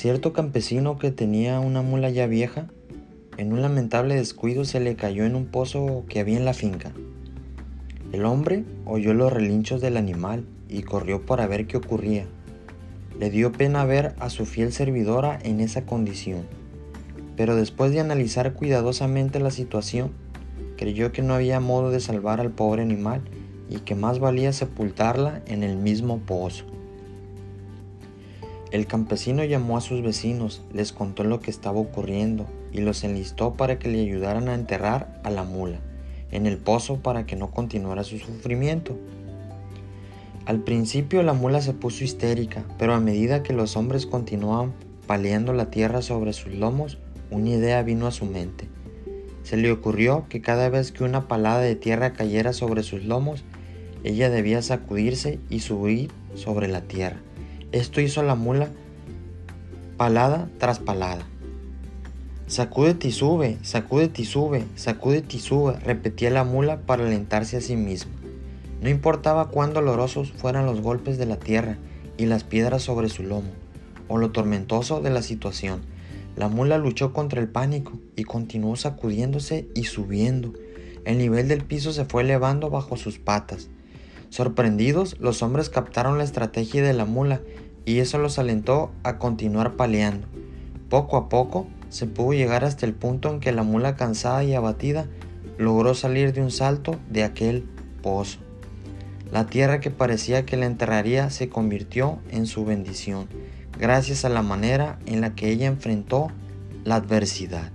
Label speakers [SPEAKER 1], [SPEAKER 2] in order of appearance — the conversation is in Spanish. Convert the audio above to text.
[SPEAKER 1] cierto campesino que tenía una mula ya vieja, en un lamentable descuido se le cayó en un pozo que había en la finca. El hombre oyó los relinchos del animal y corrió para ver qué ocurría. Le dio pena ver a su fiel servidora en esa condición, pero después de analizar cuidadosamente la situación, creyó que no había modo de salvar al pobre animal y que más valía sepultarla en el mismo pozo. El campesino llamó a sus vecinos, les contó lo que estaba ocurriendo y los enlistó para que le ayudaran a enterrar a la mula en el pozo para que no continuara su sufrimiento. Al principio la mula se puso histérica, pero a medida que los hombres continuaban paleando la tierra sobre sus lomos, una idea vino a su mente. Se le ocurrió que cada vez que una palada de tierra cayera sobre sus lomos, ella debía sacudirse y subir sobre la tierra. Esto hizo la mula palada tras palada. Sacúdete y sube, sacúdete y sube, sacúdete y sube, repetía la mula para alentarse a sí misma. No importaba cuán dolorosos fueran los golpes de la tierra y las piedras sobre su lomo, o lo tormentoso de la situación, la mula luchó contra el pánico y continuó sacudiéndose y subiendo. El nivel del piso se fue elevando bajo sus patas. Sorprendidos, los hombres captaron la estrategia de la mula y eso los alentó a continuar paleando. Poco a poco, se pudo llegar hasta el punto en que la mula cansada y abatida logró salir de un salto de aquel pozo. La tierra que parecía que la enterraría se convirtió en su bendición, gracias a la manera en la que ella enfrentó la adversidad.